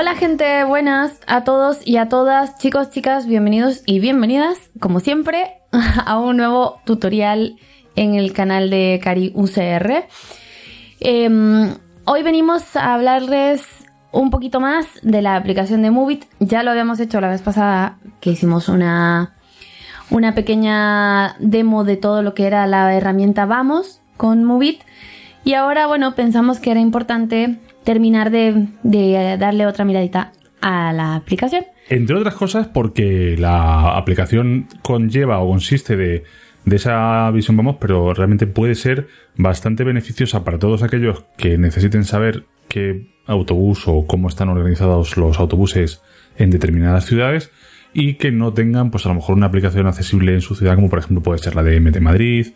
Hola gente, buenas a todos y a todas, chicos, chicas, bienvenidos y bienvenidas, como siempre, a un nuevo tutorial en el canal de Cari UCR. Em, hoy venimos a hablarles un poquito más de la aplicación de Movit. Ya lo habíamos hecho la vez pasada que hicimos una, una pequeña demo de todo lo que era la herramienta Vamos con Movit. Y ahora, bueno, pensamos que era importante terminar de, darle otra miradita a la aplicación. Entre otras cosas porque la aplicación conlleva o consiste de, de esa visión vamos, pero realmente puede ser bastante beneficiosa para todos aquellos que necesiten saber qué autobús o cómo están organizados los autobuses en determinadas ciudades y que no tengan pues a lo mejor una aplicación accesible en su ciudad como por ejemplo puede ser la de MT Madrid,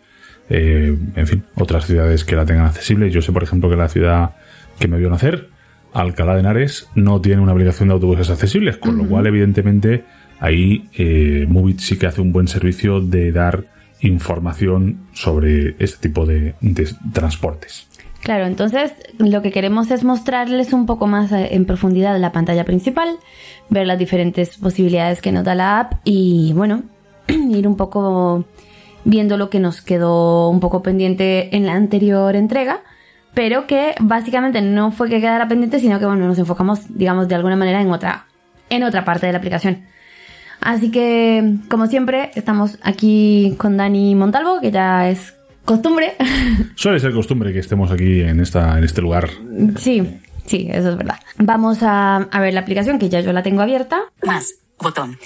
eh, en fin, otras ciudades que la tengan accesible. Yo sé por ejemplo que la ciudad que me vio nacer, Alcalá de Henares, no tiene una aplicación de autobuses accesibles, con lo cual, evidentemente, ahí eh, Movit sí que hace un buen servicio de dar información sobre este tipo de, transportes. Claro, entonces lo que queremos es mostrarles un poco más eh, en profundidad la pantalla principal, ver las diferentes posibilidades que nos da la app y bueno, ir un poco viendo lo que nos quedó un poco pendiente en la anterior entrega pero que básicamente no fue que quedara pendiente, sino que bueno, nos enfocamos, digamos, de alguna manera en otra, en otra parte de la aplicación. Así que, como siempre, estamos aquí con Dani Montalvo, que ya es costumbre. Suele ser costumbre que estemos aquí en, esta, en este lugar. Sí, sí, eso es verdad. Vamos a, a ver la aplicación, que ya yo la tengo abierta. Más, botón.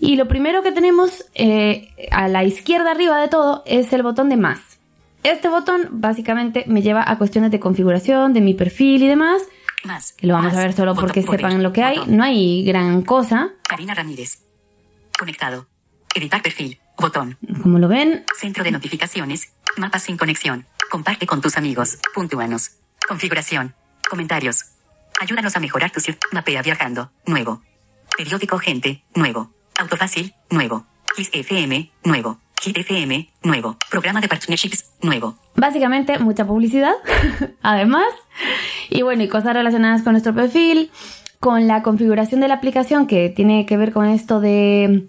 Y lo primero que tenemos eh, a la izquierda arriba de todo es el botón de más. Este botón básicamente me lleva a cuestiones de configuración, de mi perfil y demás. Más. Que lo vamos a ver solo porque sepan lo que hay. No hay gran cosa. Karina Ramírez. Conectado. Editar perfil. Botón. Como lo ven. Centro de notificaciones. Mapas sin conexión. Comparte con tus amigos. Puntúanos. Configuración. Comentarios. Ayúdanos a mejorar tu Mapea viajando. Nuevo. Periódico Gente. Nuevo. Autofácil. Nuevo. FM. Nuevo. Hit FM, nuevo. Programa de partnerships, nuevo. Básicamente, mucha publicidad, además. Y bueno, y cosas relacionadas con nuestro perfil, con la configuración de la aplicación que tiene que ver con esto de,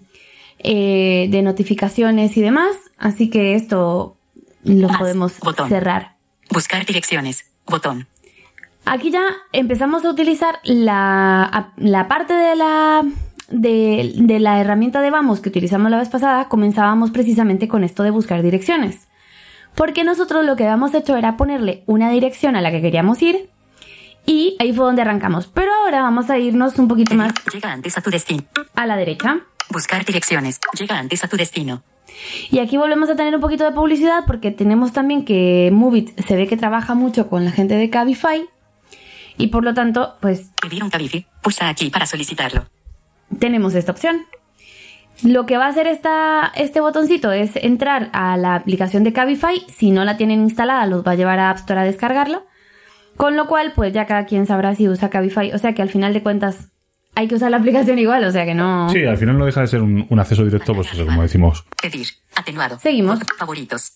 eh, de notificaciones y demás. Así que esto lo podemos cerrar. Buscar direcciones, botón. Aquí ya empezamos a utilizar la, la parte de la de, la herramienta de Vamos que utilizamos la vez pasada, comenzábamos precisamente con esto de buscar direcciones. Porque nosotros lo que habíamos hecho era ponerle una dirección a la que queríamos ir y ahí fue donde arrancamos. Pero ahora vamos a irnos un poquito más. Llega antes a tu destino. A la derecha. Buscar direcciones. Llega antes a tu destino. Y aquí volvemos a tener un poquito de publicidad porque tenemos también que Movit se ve que trabaja mucho con la gente de Cabify. Y por lo tanto, pues... Pedir un Cabify. Pulsa aquí para solicitarlo tenemos esta opción. Lo que va a hacer esta, este botoncito es entrar a la aplicación de Cabify. Si no la tienen instalada, los va a llevar a App Store a descargarla. Con lo cual, pues ya cada quien sabrá si usa Cabify. O sea que al final de cuentas hay que usar la aplicación igual, o sea que no. Sí, al final no deja de ser un, acceso directo, pues eso, como decimos. Pedir, atenuado. Seguimos. Favoritos.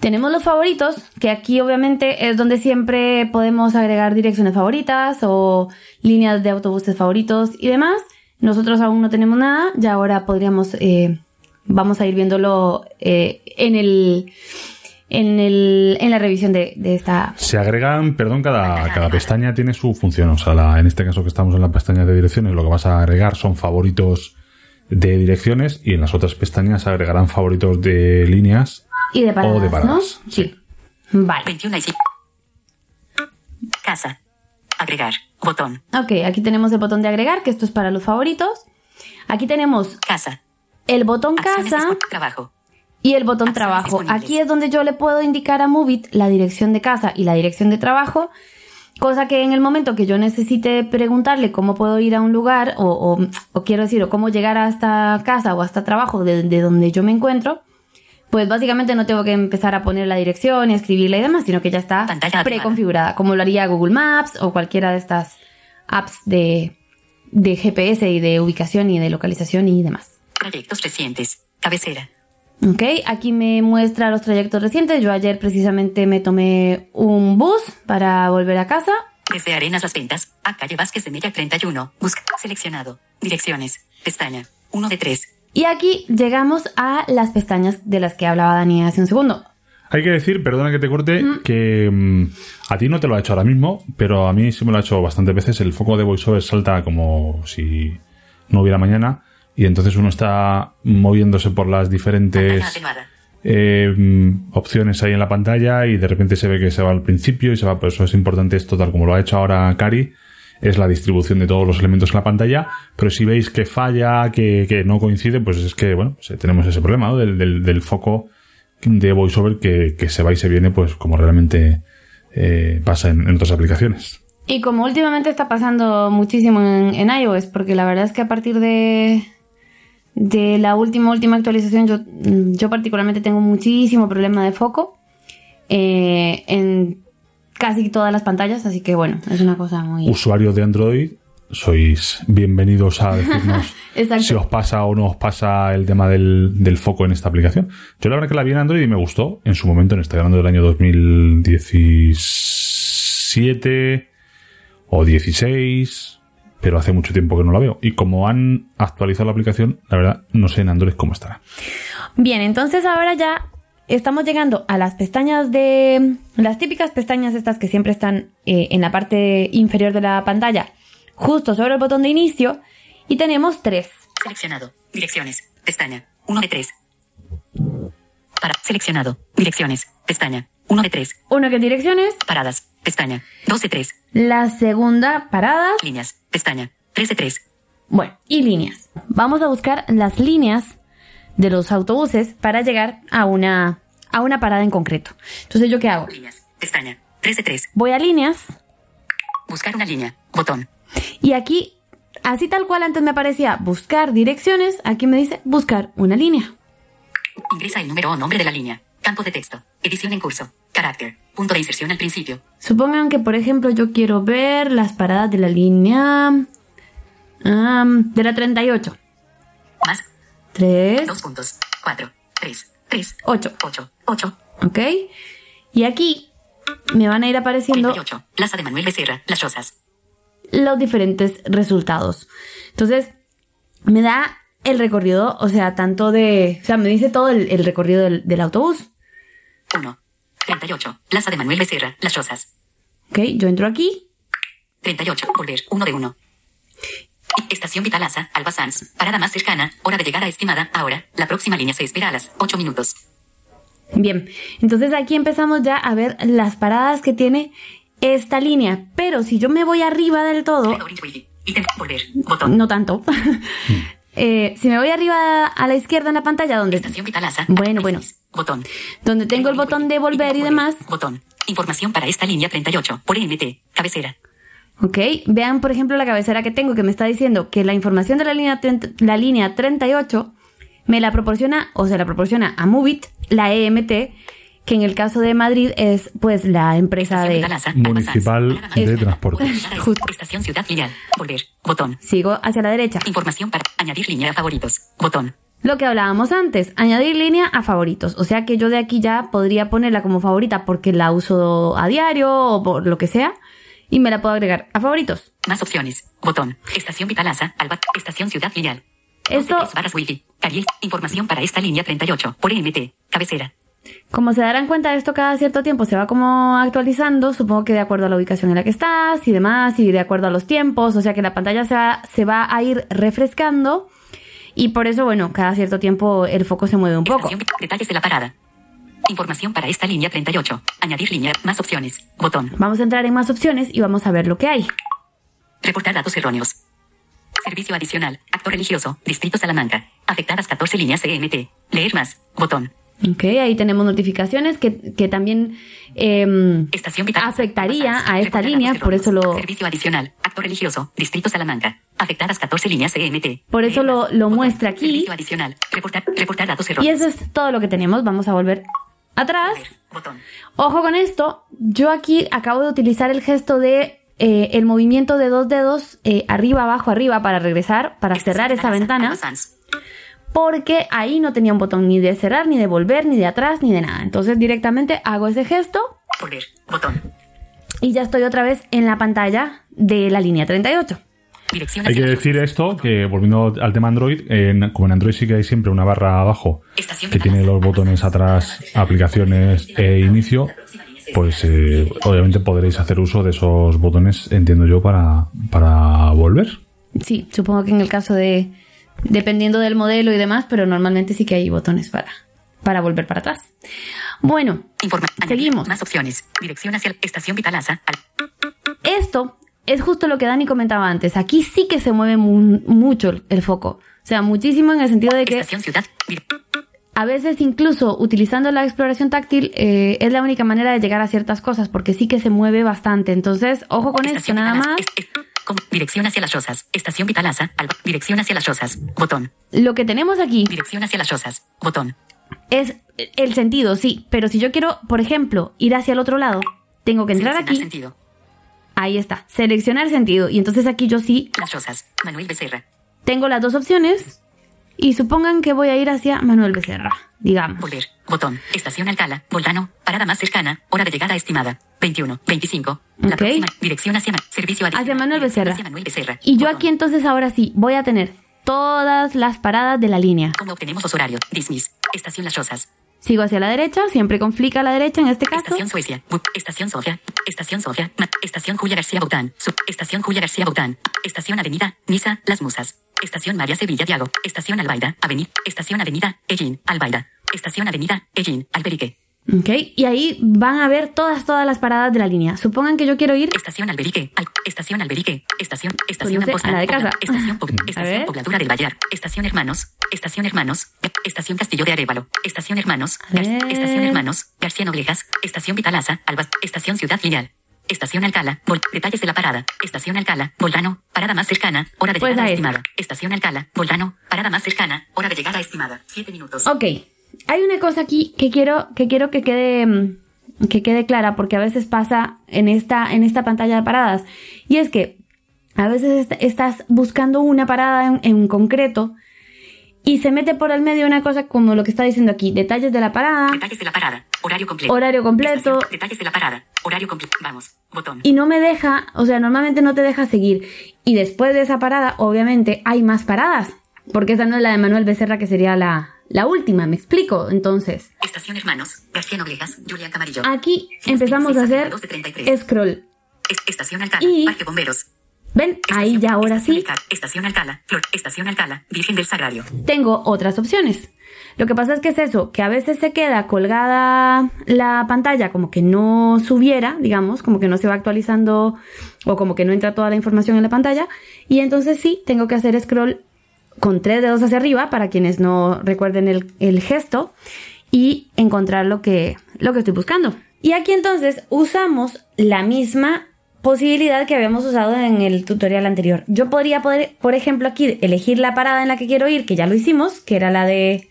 Tenemos los favoritos, que aquí obviamente es donde siempre podemos agregar direcciones favoritas o líneas de autobuses favoritos y demás. Nosotros aún no tenemos nada, ya ahora podríamos, eh, vamos a ir viéndolo eh, en el... En, el, en la revisión de, esta. Se agregan, perdón, cada, cada pestaña tiene su función. O sea, en este caso que estamos en la pestaña de direcciones, lo que vas a agregar son favoritos de direcciones y en las otras pestañas agregarán favoritos de líneas y de paradas, o de paradas. Sí. Vale. 21 Casa. Agregar. Botón. Ok, aquí tenemos el botón de agregar, que esto es para los favoritos. Aquí tenemos casa. El botón casa. Trabajo. Y el botón trabajo. Aquí es donde yo le puedo indicar a Movit la dirección de casa y la dirección de trabajo. Cosa que en el momento que yo necesite preguntarle cómo puedo ir a un lugar, o, quiero decir, o cómo llegar hasta casa o hasta trabajo de, de donde yo me encuentro, pues básicamente no tengo que empezar a poner la dirección y escribirla y demás, sino que ya está preconfigurada, como lo haría Google Maps o cualquiera de estas apps de, de GPS y de ubicación y de localización y demás. Trayectos recientes, cabecera. Ok, aquí me muestra los trayectos recientes. Yo ayer precisamente me tomé un bus para volver a casa. Desde Arenas Las Ventas, a calle Vázquez de Mella 31. Busca. Seleccionado. Direcciones. Pestaña. 1 de 3. Y aquí llegamos a las pestañas de las que hablaba Dani hace un segundo. Hay que decir, perdona que te corte, que mm, a ti no te lo ha hecho ahora mismo, pero a mí sí me lo ha hecho bastantes veces. El foco de VoiceOver salta como si no hubiera mañana y entonces uno está moviéndose por las diferentes eh, mm, opciones ahí en la pantalla y de repente se ve que se va al principio y se va, por eso es importante esto tal como lo ha hecho ahora Cari, es la distribución de todos los elementos en la pantalla, pero si veis que falla, que, que no coincide, pues es que, bueno, pues, eh, tenemos ese problema del, del, foco de VoiceOver que, que se va y se viene, pues como realmente eh, pasa en, otras aplicaciones. Y como últimamente está pasando muchísimo en, en iOS, porque la verdad es que a partir de, de la última, última actualización, yo, yo particularmente tengo muchísimo problema de foco eh, en casi todas las pantallas, así que bueno, es una cosa muy... Usuarios de Android, sois bienvenidos a decirnos si os pasa o no os pasa el tema del, del foco en esta aplicación. Yo la verdad que la vi en Android y me gustó en su momento, en este grano del año 2017 o 16, pero hace mucho tiempo que no la veo. Y como han actualizado la aplicación, la verdad no sé en Android cómo estará. Bien, entonces ahora ya estamos llegando a las pestañas de... Las típicas pestañas estas que siempre están eh, en la parte inferior de la pantalla, justo sobre el botón de inicio, y tenemos tres. Seleccionado. Direcciones. Pestaña. 1 de 3. Para. Seleccionado. Direcciones. Pestaña. 1 de 3. Uno que es direcciones, Paradas. Pestaña. 2 de 3. la segunda paradas, Líneas. Pestaña. 3 de 3. bueno, y líneas. Vamos a buscar las líneas de los autobuses para llegar a una, a una parada en concreto. Entonces, ¿yo qué hago? Líneas. Pestaña. 3 de 3. Voy a líneas Buscar una línea. Botón. y aquí, así tal cual antes me aparecía buscar direcciones, aquí me dice buscar una línea. Ingresa el número o nombre de la línea. Campo de texto. Edición en curso. Carácter. Punto de inserción al principio. Supongan que, por ejemplo, yo quiero ver las paradas de la línea de la 38. Más. 3, 2 puntos. 4. 3. 3. 8. 8. 8. ¿Ok? Y aquí me van a ir apareciendo 38. Plaza de Manuel Becerra. Las Rosas. los diferentes resultados. Entonces, me da el recorrido, o sea, tanto de... O sea, me dice todo el, el recorrido del, del autobús. 1. 38. Plaza de Manuel Becerra. Las Rosas. ¿Ok? Yo entro aquí. 38. Volver. 1 de 1. Estación Vitalaza, Alba Sanz. Parada más cercana. Hora de llegada estimada. Ahora. La próxima línea se espera a las 8 minutos. Bien, entonces aquí empezamos ya a ver las paradas que tiene esta línea. Pero si yo me voy arriba del todo. Volver. Botón. no tanto. Eh, si me voy arriba a la izquierda en la pantalla donde, Estación Vitalaza. Bueno, bueno. Botón. donde tengo el botón de volver y demás, Botón. Información para esta línea 38. Por EMT. Cabecera. ¿Ok? Vean, por ejemplo, la cabecera que tengo que me está diciendo que la información de la línea, 30 la línea 38 me la proporciona o se la proporciona a Movit, la EMT, que en el caso de Madrid es pues la empresa de... Municipal de. Transportes. Justo. Estación Ciudad Lineal. Volver. Botón. Sigo hacia la derecha. Información para añadir línea a favoritos. Botón. Lo que hablábamos antes, añadir línea a favoritos. O sea que yo de aquí ya podría ponerla como favorita porque la uso a diario o por lo que sea. Y me la puedo agregar a favoritos. Más opciones. Botón. Estación Vitalaza, Alba. Estación Ciudad Lineal. Esto, 12 barras Wifi. Información para esta línea 38. Por EMT. Cabecera. como se darán cuenta, esto cada cierto tiempo se va como actualizando. Supongo que de acuerdo a la ubicación en la que estás y demás, y de acuerdo a los tiempos. O sea que la pantalla se va, se va a ir refrescando. Y por eso, bueno, cada cierto tiempo el foco se mueve un poco. Estación, detalles de la parada. Información para esta línea 38. Añadir línea. Más opciones. Botón. Vamos a entrar en más opciones y vamos a ver lo que hay. Reportar datos erróneos. Servicio adicional. Acto religioso. Distrito Salamanca. Afectadas 14 líneas EMT. Leer más. Botón. Ok, ahí tenemos notificaciones que, que también em, Estación Vitalaza. afectaría a esta línea, por eso lo, Servicio adicional. Acto religioso. Distrito Salamanca. Afectadas 14 líneas EMT. Por eso lo- lo muestra aquí. Servicio adicional. Reportar, reportar datos Y erróneos. eso es todo lo que tenemos. Vamos a volver atrás. Ojo con esto. Yo aquí acabo de utilizar el gesto de eh, el movimiento de dos dedos eh, arriba, abajo, arriba para regresar, para Estación cerrar esa ventana. Porque ahí no tenía un botón ni de cerrar, ni de volver, ni de atrás, ni de nada. Entonces directamente hago ese gesto Volver. Botón. Y ya estoy otra vez en la pantalla de la línea 38. Dirección Hay que decir esto, que volviendo al tema Android, en- como en Android sí que hay siempre una barra abajo que tiene los botones atrás, aplicaciones e inicio, pues eh, obviamente podréis hacer uso de esos botones, entiendo yo, para, para volver. Sí, supongo que en el caso de... Dependiendo del modelo y demás, pero normalmente sí que hay botones para, para volver para atrás. Bueno, Informa. Seguimos. Más opciones. Dirección hacia estación Vitalaza. Al, esto es justo lo que Dani comentaba antes. Aquí sí que se mueve mu- mucho el- el foco. O sea, muchísimo en el sentido de que estación Ciudad. A veces incluso utilizando la exploración táctil eh, es la única manera de llegar a ciertas cosas porque sí que se mueve bastante. Entonces, ojo con esto, nada más. Es- es- com- dirección hacia las Rosas. Estación Vitalaza. Alba. Dirección hacia las Rosas. Botón. Lo que tenemos aquí Dirección hacia las Rosas. Botón. es el sentido, sí, pero si yo quiero, por ejemplo, ir hacia el otro lado, tengo que entrar Seleccionar aquí, Sentido. Ahí está, seleccionar sentido, y entonces aquí yo sí Las Rosas. Manuel Becerra. tengo las dos opciones, y supongan que voy a ir hacia Manuel Becerra, digamos. Volver. Botón. Estación Alcala. Volcano. Parada más cercana. Hora de llegada estimada. 21. 25. La Ok. próxima. Dirección hacia servicio adicional. Hacia Manuel Becerra. hacia Manuel Becerra. Y yo Botón. aquí entonces ahora sí voy a tener todas las paradas de la línea. ¿Cómo obtenemos los horarios? Dismiss. Estación Las Rosas. Sigo hacia la derecha, siempre con flick a la derecha en este caso. Estación Suecia. Estación Sofía. Estación Sofía. Estación Julia García Baután. Estación Julia García Baután. Estación Avenida. Niza. Las Musas. Estación María Sevilla Diago. Estación Albaida. Avenida. Estación Avenida. Ellín. Albaida. Estación Avenida. Ellín. Alberique. Ok, y ahí van a ver todas, todas las paradas de la línea. Supongan que yo quiero ir Estación Alberique. Al- estación Alberique. Estación. Estación Pues no sé, a la de Pobla- casa. Estación, estación. Pobladura del Vallar. Estación Hermanos. Estación Hermanos. Estación Castillo de Arevalo. Estación Hermanos. Gar-. Estación Hermanos. García Noblejas. Estación Vitalaza. Albas. Estación Ciudad Lineal. Estación Alcala. Vol- detalles de la parada. Estación Alcala. Volcano. Parada más cercana. Hora de Pues llegada estimada. Estación Alcala. Volcano. Parada más cercana. Hora de llegada estimada. Siete minutos. Ok, hay una cosa aquí que quiero que, quiero que quede mm, que quede clara porque a veces pasa en esta, en esta pantalla de paradas y es que a veces est- estás buscando una parada en, en concreto y se mete por el medio una cosa como lo que está diciendo aquí, detalles de la parada Detalles de la parada. Horario completo. Horario completo. Detalles de la parada. Horario completo. Vamos. Botón. y no me deja, o sea, normalmente no te deja seguir y después de esa parada obviamente hay más paradas porque esa no es la de Manuel Becerra que sería la, la última, me explico, entonces Estación Hermanos. García Noblejas. Julián Camarillo. aquí empezamos a hacer 12.33. scroll Es- Estación Alcala. Y- Parque Bomberos. ¿Ven? Ahí ya ahora sí Estación Alcala. Flor. Estación Alcala. Virgen del Sagrario. tengo otras opciones. Lo que pasa es que es eso, que a veces se queda colgada la pantalla como que no subiera, digamos, como que no se va actualizando o como que no entra toda la información en la pantalla. Y entonces sí, tengo que hacer scroll con tres dedos hacia arriba para quienes no recuerden el, el gesto y encontrar lo que, lo que estoy buscando. Y aquí entonces usamos la misma posibilidad que habíamos usado en el tutorial anterior. Yo podría poder, por ejemplo, aquí elegir la parada en la que quiero ir, que ya lo hicimos, que era la de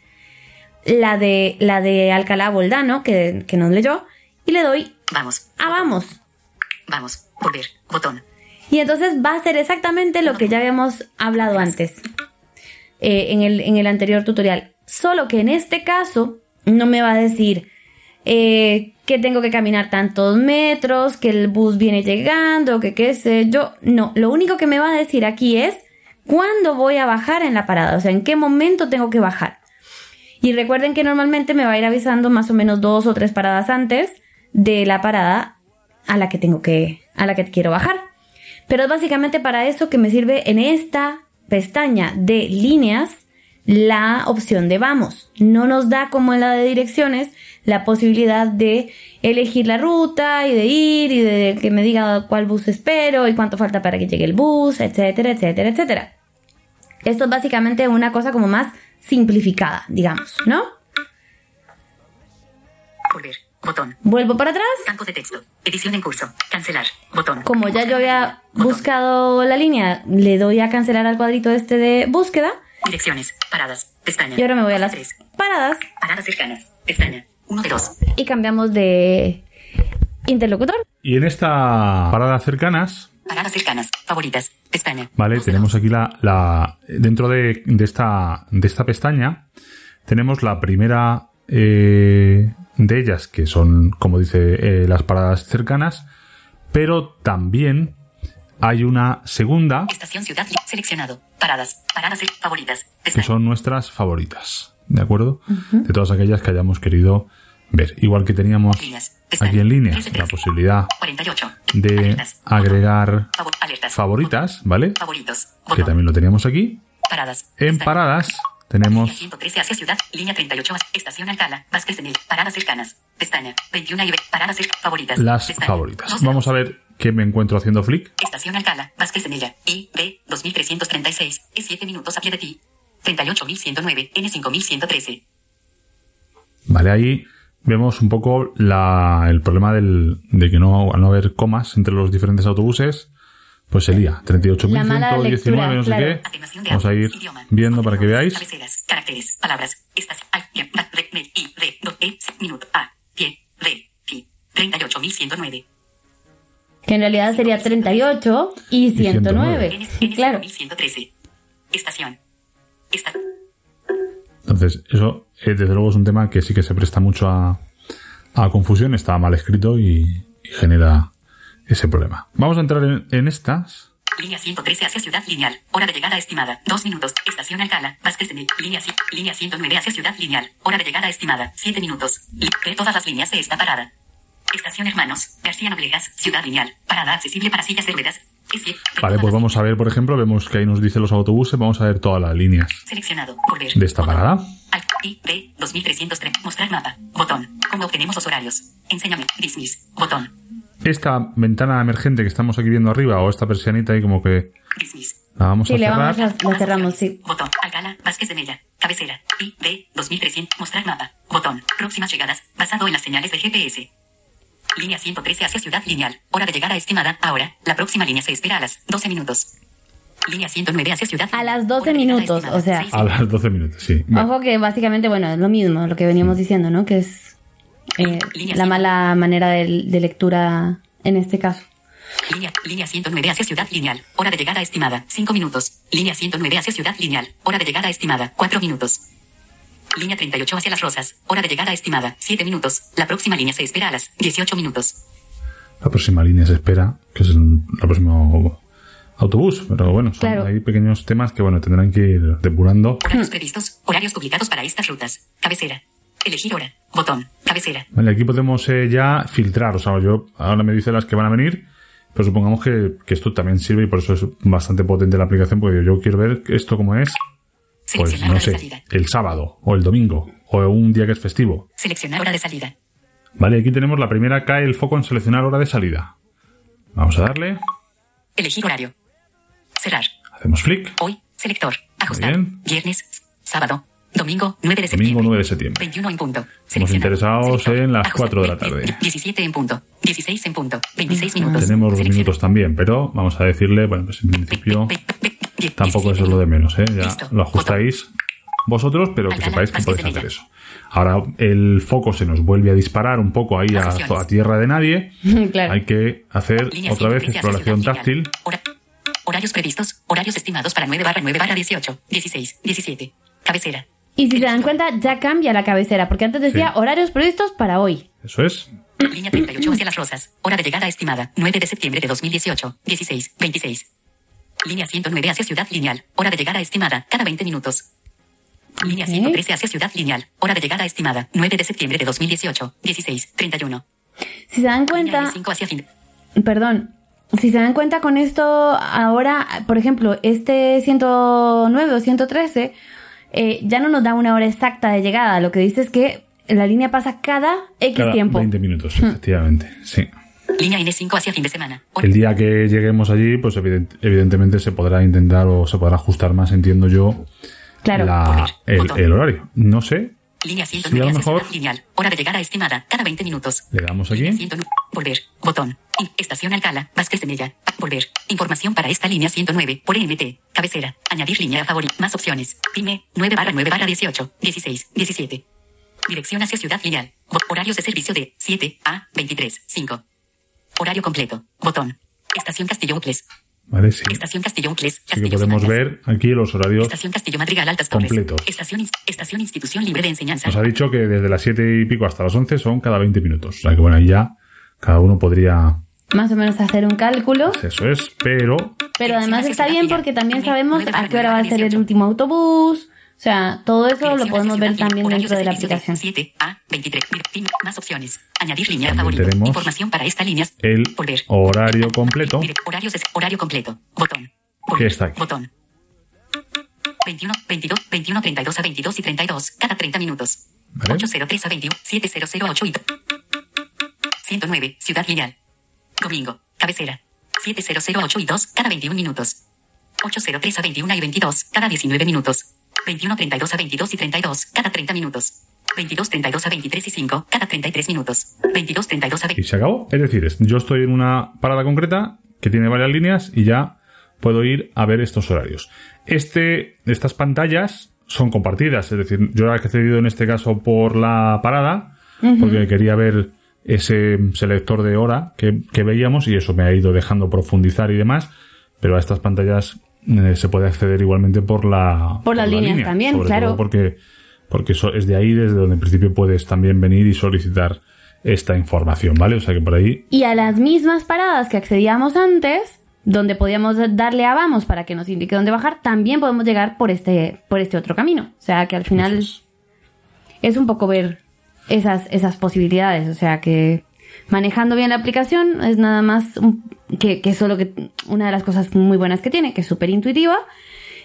la de la de Alcalá Boldano, que, que nos leyó, y le doy Vamos. a vamos. Vamos. Volver. Botón. Y entonces va a ser exactamente lo que ya habíamos hablado antes eh, en, el, en el anterior tutorial. Solo que en este caso no me va a decir eh, que tengo que caminar tantos metros, que el bus viene llegando, que qué sé yo. No, lo único que me va a decir aquí es cuándo voy a bajar en la parada, o sea, en qué momento tengo que bajar. Y recuerden que normalmente me va a ir avisando más o menos dos o tres paradas antes de la parada a la que tengo que, a la que quiero bajar. Pero es básicamente para eso que me sirve en esta pestaña de líneas la opción de vamos. No nos da como en la de direcciones la posibilidad de elegir la ruta y de ir y de que me diga cuál bus espero y cuánto falta para que llegue el bus, etcétera, etcétera, etcétera. Esto es básicamente una cosa como más simplificada, digamos, ¿no? Volver. Botón. Vuelvo para atrás. Campo de texto. Edición en curso. Cancelar. Botón. Como ya yo había Botón. buscado la línea, le doy a cancelar al cuadrito este de búsqueda Direcciones. Paradas. Pestaña. y ahora me voy a las Tres. paradas Paradas cercanas. Pestaña. Uno de dos. y cambiamos de interlocutor. Y en esta parada cercanas, Paradas cercanas. Favoritas. Pestaña. ¿vale? Tenemos aquí la, la dentro de, de esta, de esta pestaña, tenemos la primera eh, de ellas, que son, como dice, eh, las paradas cercanas, pero también hay una segunda Estación ciudad seleccionado. Paradas. Paradas de- favoritas. que son nuestras favoritas, ¿de acuerdo? De todas aquellas que hayamos querido ver. Igual que teníamos Líneas. Aquí en línea 13, la 13. posibilidad 48. de Alertas. agregar Favor- alertas. favoritas, ¿vale? Favoritos. Que también lo teníamos aquí. Paradas. En paradas tenemos 113 hacia ciudad, línea 38 hacia estación Alcalá, Vázquez de Mil, paradas cercanas, pestaña, 21 y paradas favoritas. las pestaña, favoritas. 12, Vamos a ver qué me encuentro haciendo flick. Estación Alcalá, Vázquez de Mella, I, D, 2336, E 7 minutos a pie de ti. 38.109, N 5113. Vale, ahí vemos un poco la- el problema del, de que no, al no haber comas entre los diferentes autobuses, pues se lía. La mala 38.119, lectura, no sé claro. qué. Vamos a ir viendo para que veáis. Cabeceras, caracteres, palabras, estación, al, bien, va, re, me, i, re, do, se, minuto, a, pie, re, pi. 38.109. Que en realidad sería 38 y 109. N, N Claro. 5113. Estación. Esta, Entonces, eso, eh, desde luego, es un tema que sí que se presta mucho a, a confusión, está mal escrito y, y genera ese problema. Vamos a entrar en, en estas. Línea 113 hacia Ciudad Lineal. Hora de llegada estimada. 2 minutos. Estación Alcalá. Vázquez de. Línea, línea 109 hacia Ciudad Lineal. Hora de llegada estimada. 7 minutos. Ve todas las líneas de esta parada. Estación Hermanos. García Noblegas. Ciudad Lineal. Parada accesible para sillas de ruedas. Vale, pues vamos a ver, por ejemplo, vemos que ahí nos dice los autobuses, vamos a ver todas las líneas Seleccionado. Volver. de esta parada. Alt, I, D, 2303. Mostrar mapa. Botón. ¿Cómo obtenemos los horarios? Enséñame. Dismiss. Botón. Esta ventana emergente que estamos aquí viendo arriba, o esta persianita ahí como que la vamos Sí, a le cerrar. vamos a, lo cerramos, sí. Botón. Alcalá, Vázquez de Mella. Cabecera. I, D, 2300. Mostrar mapa. Botón. Próximas llegadas. Basado en las señales de GPS. Línea 113 hacia Ciudad Lineal. Hora de llegada estimada. Ahora. La próxima línea se espera a las 12 minutos. Línea 109 hacia Ciudad A las 12 Hora de llegada minutos, o sea. A las 12 minutos, sí. Ojo que básicamente, bueno, es lo mismo, lo que veníamos diciendo, ¿no? Que es eh, la mala manera de, de lectura en este caso. Línea, línea 109 hacia Ciudad Lineal. Hora de llegada estimada. 5 minutos. Línea 109 hacia Ciudad Lineal. Hora de llegada estimada. 4 minutos. Línea 38 hacia Las Rosas. Hora de llegada estimada. 7 minutos. La próxima línea se espera a las 18 minutos. La próxima línea se espera, que es el próximo autobús. Pero bueno, son, Claro. hay pequeños temas que bueno tendrán que ir depurando. Horarios previstos. Horarios publicados para estas rutas. Cabecera. Elegir hora. Botón. Cabecera. Vale, aquí podemos eh, ya filtrar. O sea, yo ahora me dice las que van a venir, pero supongamos que, que esto también sirve y por eso es bastante potente la aplicación, porque yo quiero ver esto como es, pues Seleccionar no hora de sé, salida. el sábado o el domingo o un día que es festivo. Seleccionar hora de salida. Vale, aquí tenemos la primera, cae el foco en seleccionar hora de salida. Vamos a darle, Elegir horario. Cerrar. hacemos flick, Hoy. Selector. Ajustar. bien. Viernes. Sábado. Domingo. 9 de septiembre. domingo 9 de septiembre. 21 en punto. Estamos interesados Selector. en las Ajustar. 4 de la tarde. 17 en punto. 16 en punto. 26 minutos. Tenemos los Selecciona. minutos también, pero vamos a decirle, bueno, pues en principio tampoco 17 eso es lo de menos, ¿eh? Ya Listo. lo ajustáis vosotros, pero que sepáis que podéis hacer eso. Ahora el foco se nos vuelve a disparar un poco ahí a, a tierra de nadie. claro. Hay que hacer otra vez 113 hacia exploración táctil. Horarios previstos. Horarios estimados para 9 barra 9 barra 18. 16. 17. Cabecera. Y si se dan cuenta, ya cambia la cabecera, porque antes decía Sí. horarios previstos para hoy. Eso es. Línea 38 hacia Las Rosas. Hora de llegada estimada. 9 de septiembre de 2018. 16. 26. Línea 109 hacia Ciudad Lineal. Hora de llegada estimada. Cada 20 minutos. Línea Ok. 113 hacia Ciudad Lineal. Hora de llegada estimada. 9 de septiembre de 2018. 16. 31. Si se dan cuenta, N5 hacia fin. perdón, si se dan cuenta con esto, ahora, por ejemplo, este 109 o 113 eh, ya no nos da una hora exacta de llegada. Lo que dice es que la línea pasa cada X Cada tiempo. 20 minutos, efectivamente. Sí. Línea N5 hacia fin de semana. El día que lleguemos allí, pues evident- evidentemente se podrá intentar o se podrá ajustar más, entiendo yo, Claro. la- el, el horario. No sé. Línea Sí, a 109 lo hacia mejor- Lineal. Hora de llegada estimada. Cada 20 minutos. Le damos aquí. Línea 109. Volver. Botón. Estación Alcalá. Vázquez de Mella. Volver. Información para esta línea 109. Por EMT. Cabecera. Añadir línea a favorito. Más opciones. Pyme. 9 barra 9 barra 18. 16. 17. Dirección hacia Ciudad Lineal. Horarios de servicio de 7 a 23. 5. Horario completo. Botón. Estación Castillo Ucles. Vale, sí. Estación Castillo Ucles. Sí que podemos ver aquí los horarios. Estación Castillo Madrigal Altas Torres. completos. Estación, estación Institución Libre de Enseñanza. Nos ha dicho que desde las 7 y pico hasta las 11 son cada 20 minutos. O sea que bueno, ahí ya cada uno podría más o menos hacer un cálculo. Eso es, pero Pero además está bien porque también sabemos a qué hora va a ser el último autobús. O sea, todo eso lo podemos ver también dentro de la aplicación. 7 a 23. Fin. Más opciones. Añadir línea tenemos Información para esta línea. el Volver. horario completo Horarios es horario completo. Botón. que está aquí. Botón. 21, 22, 21, 32 a 22 y 32. Cada 30 minutos. ¿Vale? 803 a 21, 7008 y 109. Ciudad Lineal. Domingo. Cabecera. 7008 y 2. Cada 21 minutos. 803 a 21 y 22. Cada 19 minutos. 21, 32 a 22 y 32. Cada 30 minutos. 22, 32 a 23 y 5. Cada 33 minutos. 22, 32 a 20. y se acabó. Es decir, yo estoy en una parada concreta que tiene varias líneas y ya puedo ir a ver estos horarios. Este, estas pantallas son compartidas, es decir, yo he accedido en este caso por la parada porque quería ver ese selector de hora que, que veíamos y eso me ha ido dejando profundizar y demás, pero a estas pantallas eh, se puede acceder igualmente por la Por las la líneas línea, también, claro. porque porque eso es de ahí desde donde en principio puedes también venir y solicitar esta información, ¿vale? O sea que por ahí Y a las mismas paradas que accedíamos antes, donde podíamos darle a vamos para que nos indique dónde bajar, también podemos llegar por este, por este otro camino. O sea que al final Eso es un poco ver esas, esas posibilidades. O sea que manejando bien la aplicación es nada más un- que, que solo que una de las cosas muy buenas que tiene, que es súper intuitiva.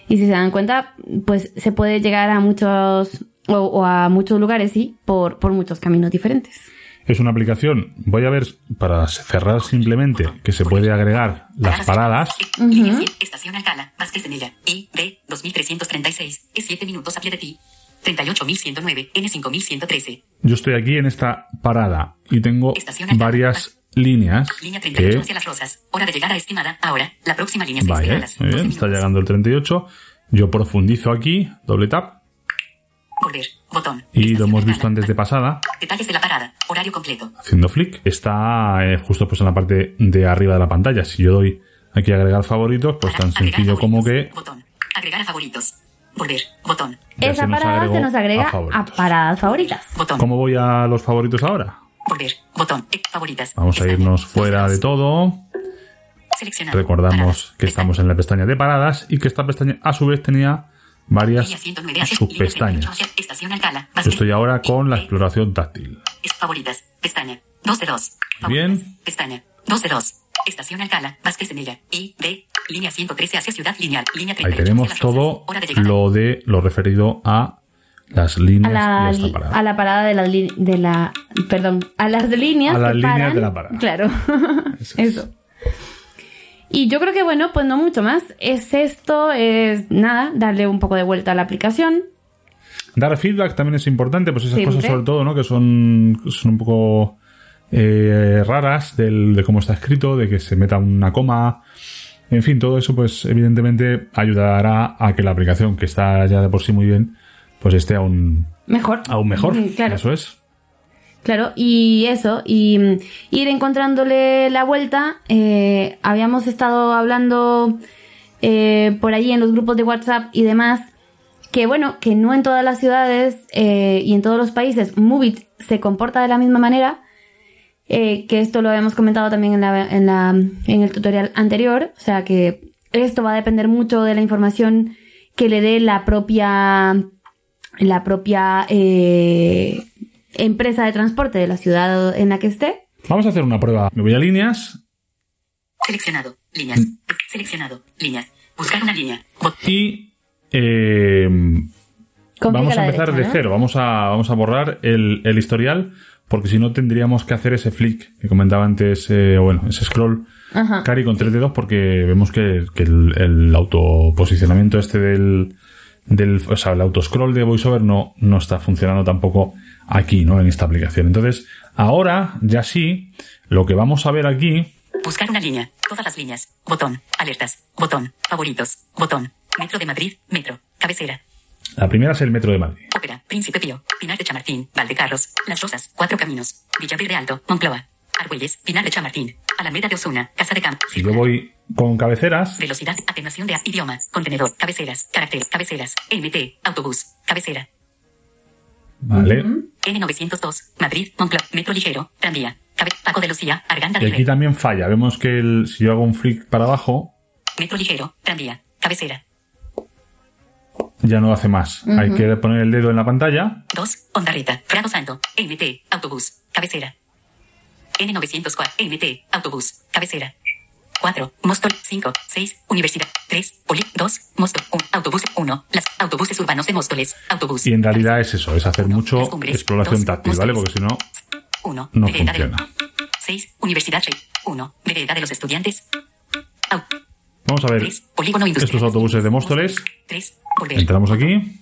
Y si se dan cuenta, pues se puede llegar a muchos o, o a muchos lugares, sí, por, por muchos caminos diferentes. es una aplicación, voy a ver para cerrar simplemente que se puede agregar las paradas. Línea 100, Estación Alcalá, Vázquez de Mella, I, D, 2336, es 7 minutos a pie de ti. 38109, N 5113. Yo estoy aquí en esta parada y tengo varias líneas Línea 38 que hacia Las Rosas. Hora de llegada estimada. Ahora, la próxima línea 6 Vale, muy 12 bien, está llegando el 38. Yo profundizo aquí, doble tap, Volver. Botón. y lo hemos visto antes de pasada, Detalles de la parada. Horario completo. haciendo flick. Está eh, justo pues en la parte de arriba de la pantalla. Si yo doy aquí a agregar favoritos, pues tan Agregar sencillo como que. Botón. Agregar a favoritos. Volver. Botón. Ya Esa se parada se nos agrega a paradas favoritas. Botón. ¿Cómo voy a los favoritos ahora? Volver. Botón. Favoritas. Vamos a irnos fuera de todo. Seleccionado. Recordamos Paradas. que estamos en la pestaña de paradas y que esta pestaña a su vez tenía varias Línea 109 hacia- línea 38 subpestañas. Yo estoy ahora con la exploración táctil. Favoritas. Pestaña. 2 de 2. Bien. Pestaña. 2 de 2. Estación Alcalá. Vázquez de Mella. I, D. Línea 113 hacia Ciudad Lineal. Línea 38 Ahí tenemos todo de lo de lo referido a las A líneas la, de esta parada. a la parada de la, de la. Perdón, a las líneas. A las que líneas paran. de la parada. Claro. Eso. Y yo creo que, bueno, pues no mucho más. Es esto, es nada, darle un poco de vuelta a la aplicación. Dar feedback también es importante, pues esas Siempre. cosas sobre todo, ¿no? Que son, son un poco eh, raras del, de cómo está escrito, de que se meta una coma. En fin, todo eso, pues evidentemente ayudará a que la aplicación, que está ya de por sí muy bien, pues esté aún, Mejor. aún mejor. Mm, Claro. Eso es. Claro, y eso, y ir encontrándole la vuelta. eh, habíamos estado hablando eh, por allí en los grupos de WhatsApp y demás, que bueno, que no en todas las ciudades eh, y en todos los países Movit se comporta de la misma manera. Eh, que esto lo habíamos comentado también en, la, en, la, en el tutorial anterior. O sea que esto va a depender mucho de la información que le dé la propia la propia eh, empresa de transporte de la ciudad en la que esté. Vamos a hacer una prueba. Me voy a líneas Seleccionado. Líneas. Seleccionado. Líneas. Buscar una línea. Y eh, vamos a empezar derecha, de cero. Vamos a, vamos a borrar el, el historial, porque si no tendríamos que hacer ese flick que comentaba antes, eh, o bueno, ese scroll. Ajá. Cari con 3 dedos porque vemos que, que el, el autoposicionamiento este del, del, o sea, el autoscroll de VoiceOver no, no está funcionando tampoco aquí, ¿no? En esta aplicación. Entonces, ahora, ya sí, lo que vamos a ver aquí, Buscar una línea. Todas las líneas. Botón. Alertas. Botón. Favoritos. Botón. Metro de Madrid. Metro. Cabecera. La primera es el metro de Madrid. Ópera. Príncipe Pío. Pinar de Chamartín. Valdecarros. Las Rosas. Cuatro Caminos. Villaverde Alto. Moncloa. Argüelles. Pinar de Chamartín. Alameda de Osuna. Casa de Campo. Si yo voy con cabeceras, Velocidad. Atenuación de idioma. Contenedor. Cabeceras. Caracteres. Cabeceras. MT. Autobús. Cabecera. ¿vale? N902. Madrid. Moncloa. Metro ligero. Tranvía. Paco de Lucía, Arganda Y aquí también falla. Vemos que el- si yo hago un flick para abajo, Metro ligero, tranvía, cabecera. Ya no hace más. Hay que poner el dedo en la pantalla. 2. Ondarreta, Prado Santo, MT, autobús, cabecera. N904, MT, autobús, cabecera. 4. Móstol, 5, 6, Universidad, 3, Poli, 2, Móstol, 1, autobús, 1, las autobuses urbanos de Móstoles, autobús. Y en realidad es eso, es hacer Uno, mucho exploración dos, táctil, ¿vale? Porque si no, 1. no funciona. 6. Universidad, 1. Vereda de los estudiantes. Au- Vamos a ver 3. Polígono industrial. estos autobuses de Móstoles. 3. Volver. Entramos aquí.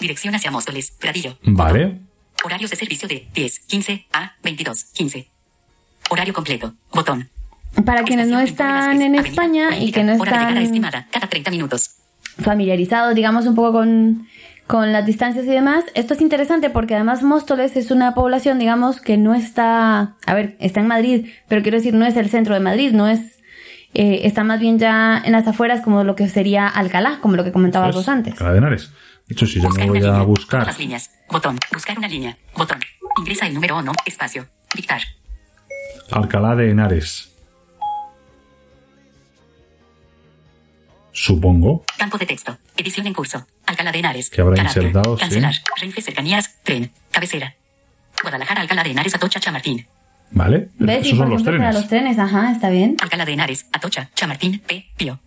Dirección hacia Móstoles, Gradillo. Vale. Horarios de servicio de 10, 15 a 22, 15. Horario completo. Botón. Para quienes no están en España y que no están estimada, cada 30 minutos. familiarizados, digamos, un poco con, con las distancias y demás, esto es interesante porque además Móstoles es una población, digamos, que no está, a ver, está en Madrid, pero quiero decir, no es el centro de Madrid, no es, eh, está más bien ya en las afueras como lo que sería Alcalá, como lo que comentabas vos antes. Alcalá de Henares. De hecho, si yo Buscar me voy a línea. buscar las líneas. Botón. Buscar una línea. Botón. Ingresa el número o no. Espacio. Dictar. Alcalá de Henares. Supongo. Campo de texto. Edición en curso. Alcalá de Henares. Que habrá Carácter. insertado, sí. Cancelar. Renfe cercanías. Tren. Cabecera. Guadalajara, Alcalá de Henares, Atocha, Chamartín. ¿Vale? ¿Ves? Y Esos por son los ejemplo, para trenes. los trenes, ajá, está bien. Alcalá de Henares, Atocha, Chamartín, P. Pío.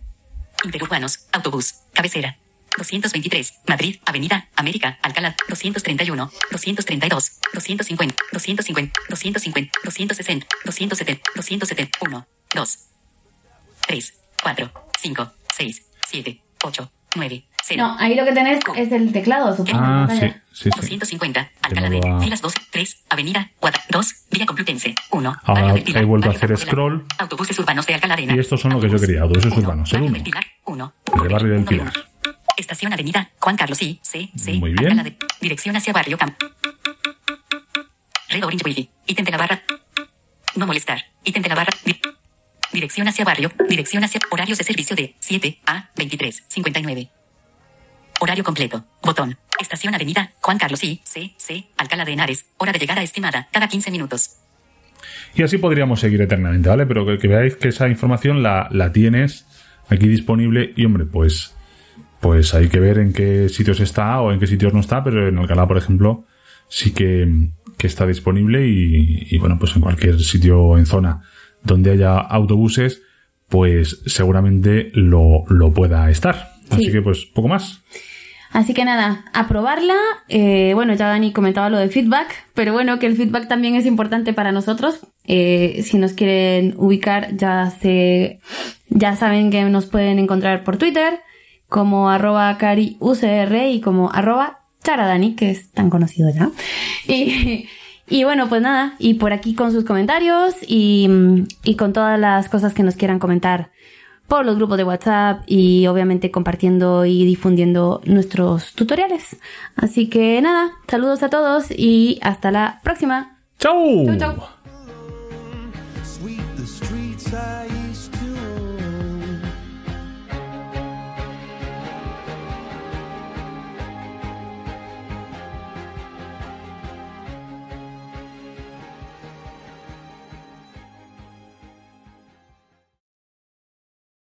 Interurbanos, autobús, cabecera. 223, Madrid, Avenida, América, Alcalá, 231, 232, 250, 250, 250, 260, 270, 270, 1, 2, 3, 4, 5, 6, 7, 8, 9, 0. No, ahí lo que tenés es el teclado, supongo. Ah, sí, sí, sí. 250, Que Alcalá de Filas 2, 3, Avenida, Guada, 2, Villa Complutense, 1. Ahora del Pilar, he vuelto a hacer Popular, scroll. Autobuses urbanos de Alcalá de Y estos son lo que yo quería, autobuses uno, urbanos, el Barrio uno. del Pilar, 1. El barrio del Pilar. Estación Avenida Juan Carlos I, C, C. Muy bien. Alcalá de- dirección hacia Barrio Camp. Red Orange Wi-Fi. Ítem de la barra. No molestar. Ítem de la barra. Di- dirección hacia Barrio. Dirección hacia horarios de servicio de 7 a 23, 59. Horario completo. Botón. Estación Avenida Juan Carlos I, C, C. Alcalá de Henares. Hora de llegada estimada. Cada 15 minutos. Y así podríamos seguir eternamente, ¿vale? Pero que, que veáis que esa información la, la tienes aquí disponible y, hombre, pues, pues hay que ver en qué sitios está o en qué sitios no está, pero en Alcalá, por ejemplo, sí que, que está disponible y, y, bueno, pues en cualquier sitio en zona donde haya autobuses, pues seguramente lo, lo pueda estar. Así Sí. que, pues, poco más. Así que nada, a probarla. Eh, bueno, ya Dani comentaba lo de feedback, pero bueno, que el feedback también es importante para nosotros. Eh, si nos quieren ubicar, ya se, ya saben que nos pueden encontrar por Twitter como arroba cariucr y como arroba charadani, que es tan conocido ya. Y, y bueno, pues nada, y por aquí con sus comentarios y, y con todas las cosas que nos quieran comentar por los grupos de WhatsApp y obviamente compartiendo y difundiendo nuestros tutoriales. Así que nada, saludos a todos y hasta la próxima. ¡Chao! Chau, chau.